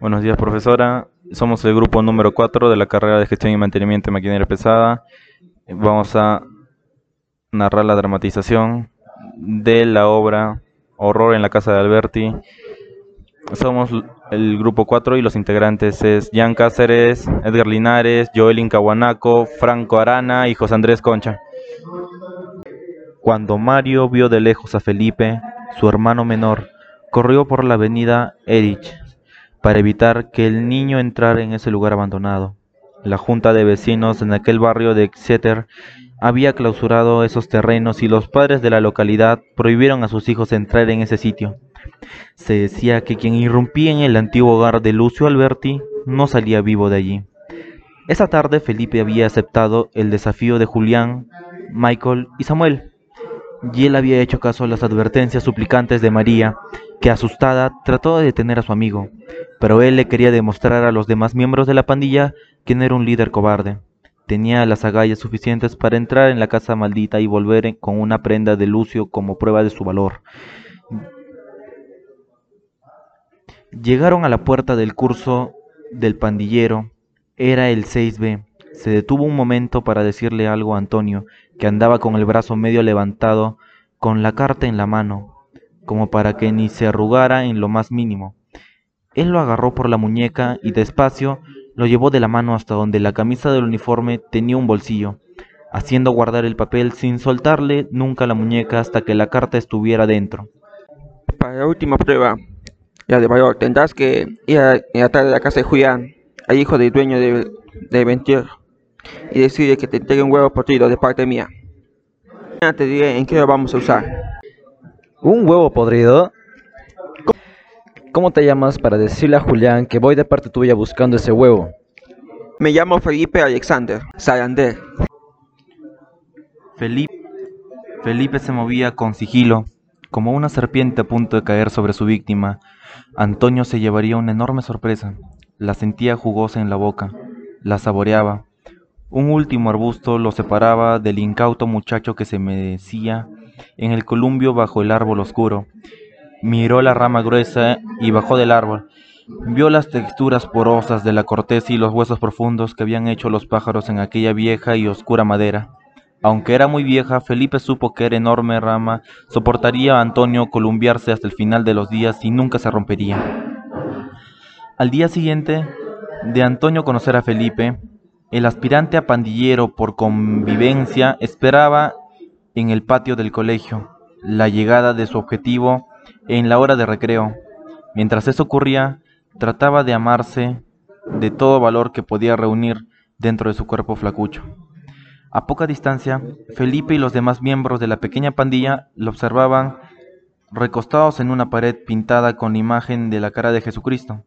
Buenos días, profesora. Somos el grupo número 4 de la carrera de Gestión y Mantenimiento de Maquinaria Pesada. Vamos a narrar la dramatización de la obra Horror en la Casa de Alberti. Somos el grupo 4 y los integrantes es Jan Cáceres, Edgar Linares, Joelin Caguanaco, Franco Arana y José Andrés Concha. Cuando Mario vio de lejos a Felipe, su hermano menor, corrió por la avenida Erich para evitar que el niño entrara en ese lugar abandonado. La junta de vecinos en aquel barrio de Exeter había clausurado esos terrenos y los padres de la localidad prohibieron a sus hijos entrar en ese sitio. Se decía que quien irrumpía en el antiguo hogar de Lucio Alberti no salía vivo de allí. Esa tarde Felipe había aceptado el desafío de Julián, Michael y Samuel, y él había hecho caso a las advertencias suplicantes de María, que asustada trató de detener a su amigo, pero él le quería demostrar a los demás miembros de la pandilla que no era un líder cobarde. Tenía las agallas suficientes para entrar en la casa maldita y volver con una prenda de Lucio como prueba de su valor. Llegaron a la puerta del curso del pandillero. Era el 6B. Se detuvo un momento para decirle algo a Antonio, que andaba con el brazo medio levantado, con la carta en la mano, como para que ni se arrugara en lo más mínimo. Él lo agarró por la muñeca y despacio lo llevó de la mano hasta donde la camisa del uniforme tenía un bolsillo, haciendo guardar el papel sin soltarle nunca la muñeca hasta que la carta estuviera dentro. Para la última prueba, la de valor, tendrás que ir a, a la casa de Julián, al hijo del dueño de, de y decirle que te entregue un huevo podrido de parte mía. Mañana te diré en qué lo vamos a usar. ¿Un huevo podrido? ¿Cómo te llamas para decirle a Julián que voy de parte tuya buscando ese huevo? Me llamo Felipe Alexander Salander. Felipe, Felipe se movía con sigilo, como una serpiente a punto de caer sobre su víctima. Antonio se llevaría una enorme sorpresa. La sentía jugosa en la boca, la saboreaba. Un último arbusto lo separaba del incauto muchacho que se mecía en el columbio bajo el árbol oscuro. Miró la rama gruesa y bajó del árbol. Vio las texturas porosas de la corteza y los huesos profundos que habían hecho los pájaros en aquella vieja y oscura madera. Aunque era muy vieja, Felipe supo que era enorme rama soportaría a Antonio columbiarse hasta el final de los días y nunca se rompería. Al día siguiente de Antonio conocer a Felipe, el aspirante a pandillero por convivencia esperaba en el patio del colegio la llegada de su objetivo en la hora de recreo. Mientras eso ocurría, trataba de amarse de todo valor que podía reunir dentro de su cuerpo flacucho. A poca distancia, Felipe y los demás miembros de la pequeña pandilla lo observaban recostados en una pared pintada con imagen de la cara de Jesucristo.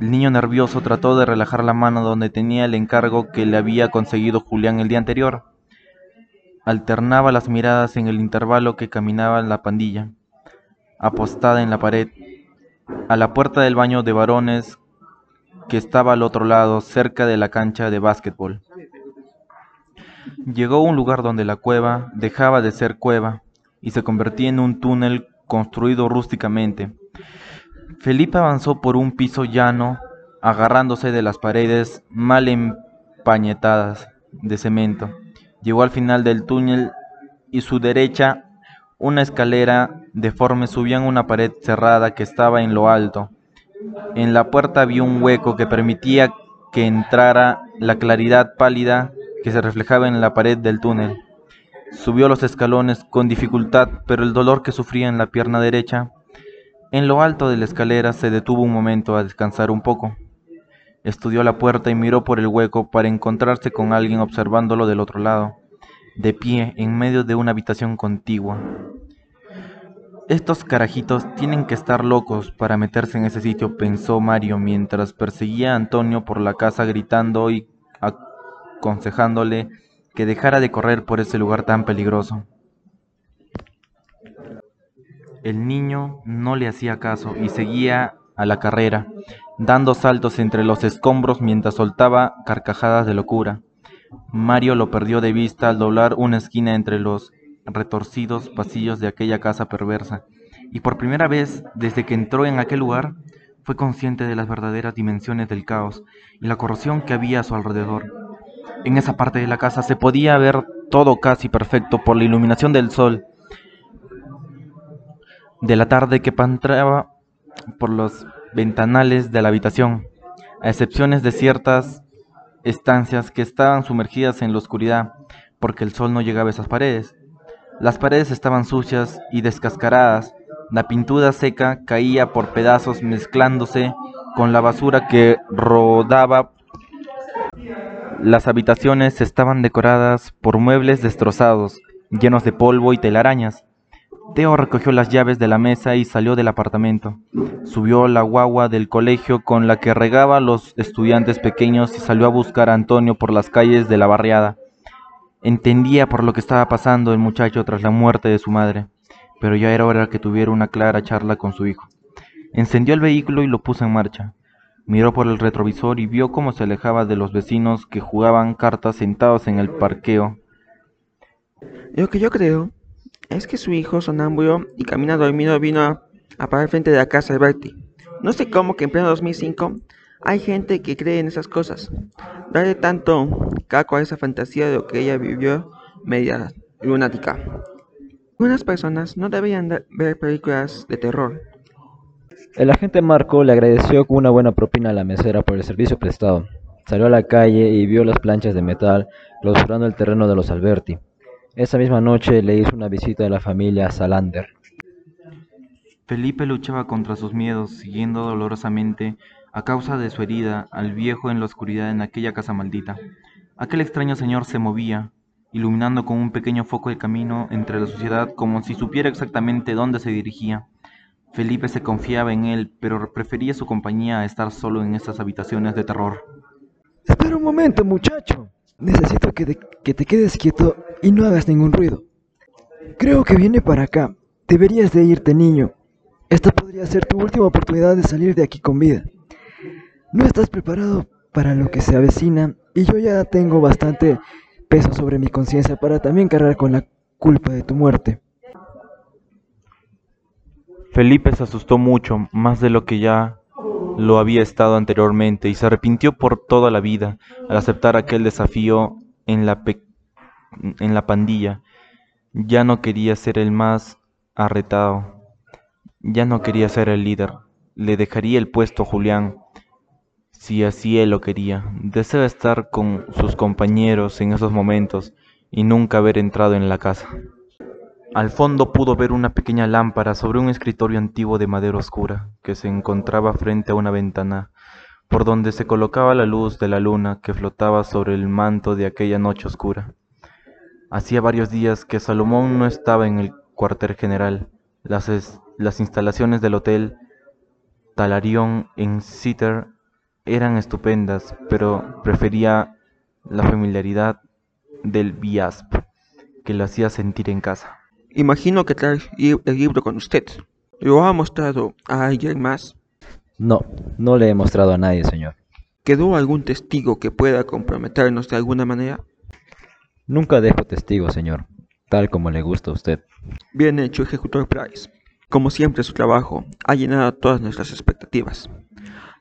El niño nervioso trató de relajar la mano donde tenía el encargo que le había conseguido Julián el día anterior. Alternaba las miradas en el intervalo que caminaba la pandilla apostada en la pared, a la puerta del baño de varones que estaba al otro lado, cerca de la cancha de básquetbol. Llegó a un lugar donde la cueva dejaba de ser cueva y se convertía en un túnel construido rústicamente. Felipe avanzó por un piso llano, agarrándose de las paredes mal empañetadas de cemento. Llegó al final del túnel y su derecha una escalera deforme subía en una pared cerrada que estaba en lo alto. En la puerta había un hueco que permitía que entrara la claridad pálida que se reflejaba en la pared del túnel. Subió los escalones con dificultad, pero el dolor que sufría en la pierna derecha, en lo alto de la escalera se detuvo un momento a descansar un poco. Estudió la puerta y miró por el hueco para encontrarse con alguien observándolo del otro lado de pie en medio de una habitación contigua. Estos carajitos tienen que estar locos para meterse en ese sitio, pensó Mario mientras perseguía a Antonio por la casa gritando y aconsejándole que dejara de correr por ese lugar tan peligroso. El niño no le hacía caso y seguía a la carrera, dando saltos entre los escombros mientras soltaba carcajadas de locura. Mario lo perdió de vista al doblar una esquina entre los retorcidos pasillos de aquella casa perversa, y por primera vez desde que entró en aquel lugar, fue consciente de las verdaderas dimensiones del caos y la corrosión que había a su alrededor. En esa parte de la casa se podía ver todo casi perfecto por la iluminación del sol de la tarde que penetraba por los ventanales de la habitación, a excepciones de ciertas estancias que estaban sumergidas en la oscuridad porque el sol no llegaba a esas paredes. Las paredes estaban sucias y descascaradas, la pintura seca caía por pedazos mezclándose con la basura que rodaba. Las habitaciones estaban decoradas por muebles destrozados, llenos de polvo y telarañas. Teo recogió las llaves de la mesa y salió del apartamento. Subió la guagua del colegio con la que regaba a los estudiantes pequeños y salió a buscar a Antonio por las calles de la barriada. Entendía por lo que estaba pasando el muchacho tras la muerte de su madre, pero ya era hora que tuviera una clara charla con su hijo. Encendió el vehículo y lo puso en marcha. Miró por el retrovisor y vio cómo se alejaba de los vecinos que jugaban cartas sentados en el parqueo. Lo que yo creo es que su hijo sonámbulo y camina dormido vino a, parar frente de la casa de Bertie. No sé cómo que en pleno 2005 hay gente que cree en esas cosas. Darle tanto caco a esa fantasía de lo que ella vivió media lunática. Algunas personas no deberían de- ver películas de terror. El agente Marco le agradeció con una buena propina a la mesera por el servicio prestado. Salió a la calle y vio las planchas de metal clausurando el terreno de los Alberti. Esa misma noche le hizo una visita a la familia Salander. Felipe luchaba contra sus miedos, siguiendo dolorosamente, a causa de su herida, al viejo en la oscuridad en aquella casa maldita. Aquel extraño señor se movía, iluminando con un pequeño foco el camino entre la suciedad como si supiera exactamente dónde se dirigía. Felipe se confiaba en él, pero prefería su compañía a estar solo en esas habitaciones de terror. Espera un momento, muchacho. Necesito que te, que te quedes quieto y no hagas ningún ruido. Creo que viene para acá. Deberías de irte, niño. Esta podría ser tu última oportunidad de salir de aquí con vida. No estás preparado para lo que se avecina y yo ya tengo bastante peso sobre mi conciencia para también cargar con la culpa de tu muerte. Felipe se asustó mucho, más de lo que ya lo había estado anteriormente, y se arrepintió por toda la vida al aceptar aquel desafío en la, pe- en la pandilla. Ya no quería ser el más arretado, ya no quería ser el líder. Le dejaría el puesto a Julián, si así él lo quería. Desea estar con sus compañeros en esos momentos y nunca haber entrado en la casa. Al fondo pudo ver una pequeña lámpara sobre un escritorio antiguo de madera oscura que se encontraba frente a una ventana, por donde se colocaba la luz de la luna que flotaba sobre el manto de aquella noche oscura. Hacía varios días que Salomón no estaba en el cuartel general. Las, es- las instalaciones del hotel Talarión en Sitter eran estupendas, pero prefería la familiaridad del Biasp, que lo hacía sentir en casa. Imagino que trae el libro con usted. ¿Lo ha mostrado a alguien más? No, no le he mostrado a nadie, señor. ¿Quedó algún testigo que pueda comprometernos de alguna manera? Nunca dejo testigos, señor, tal como le gusta a usted. Bien hecho, ejecutor Price. Como siempre, su trabajo ha llenado todas nuestras expectativas.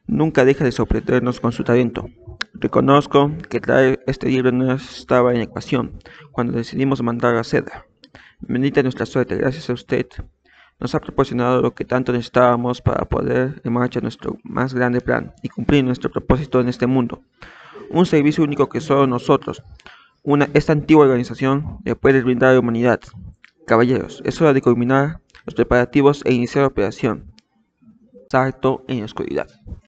Nunca deja de sorprendernos con su talento. Reconozco que traer este libro no estaba en ecuación cuando decidimos mandar a Seda. Bendita nuestra suerte, gracias a usted. Nos ha proporcionado lo que tanto necesitábamos para poder en marcha nuestro más grande plan y cumplir nuestro propósito en este mundo. Un servicio único que solo nosotros, una, esta antigua organización, le puede brindar a la humanidad. Caballeros, es hora de culminar los preparativos e iniciar la operación. Salto en la oscuridad.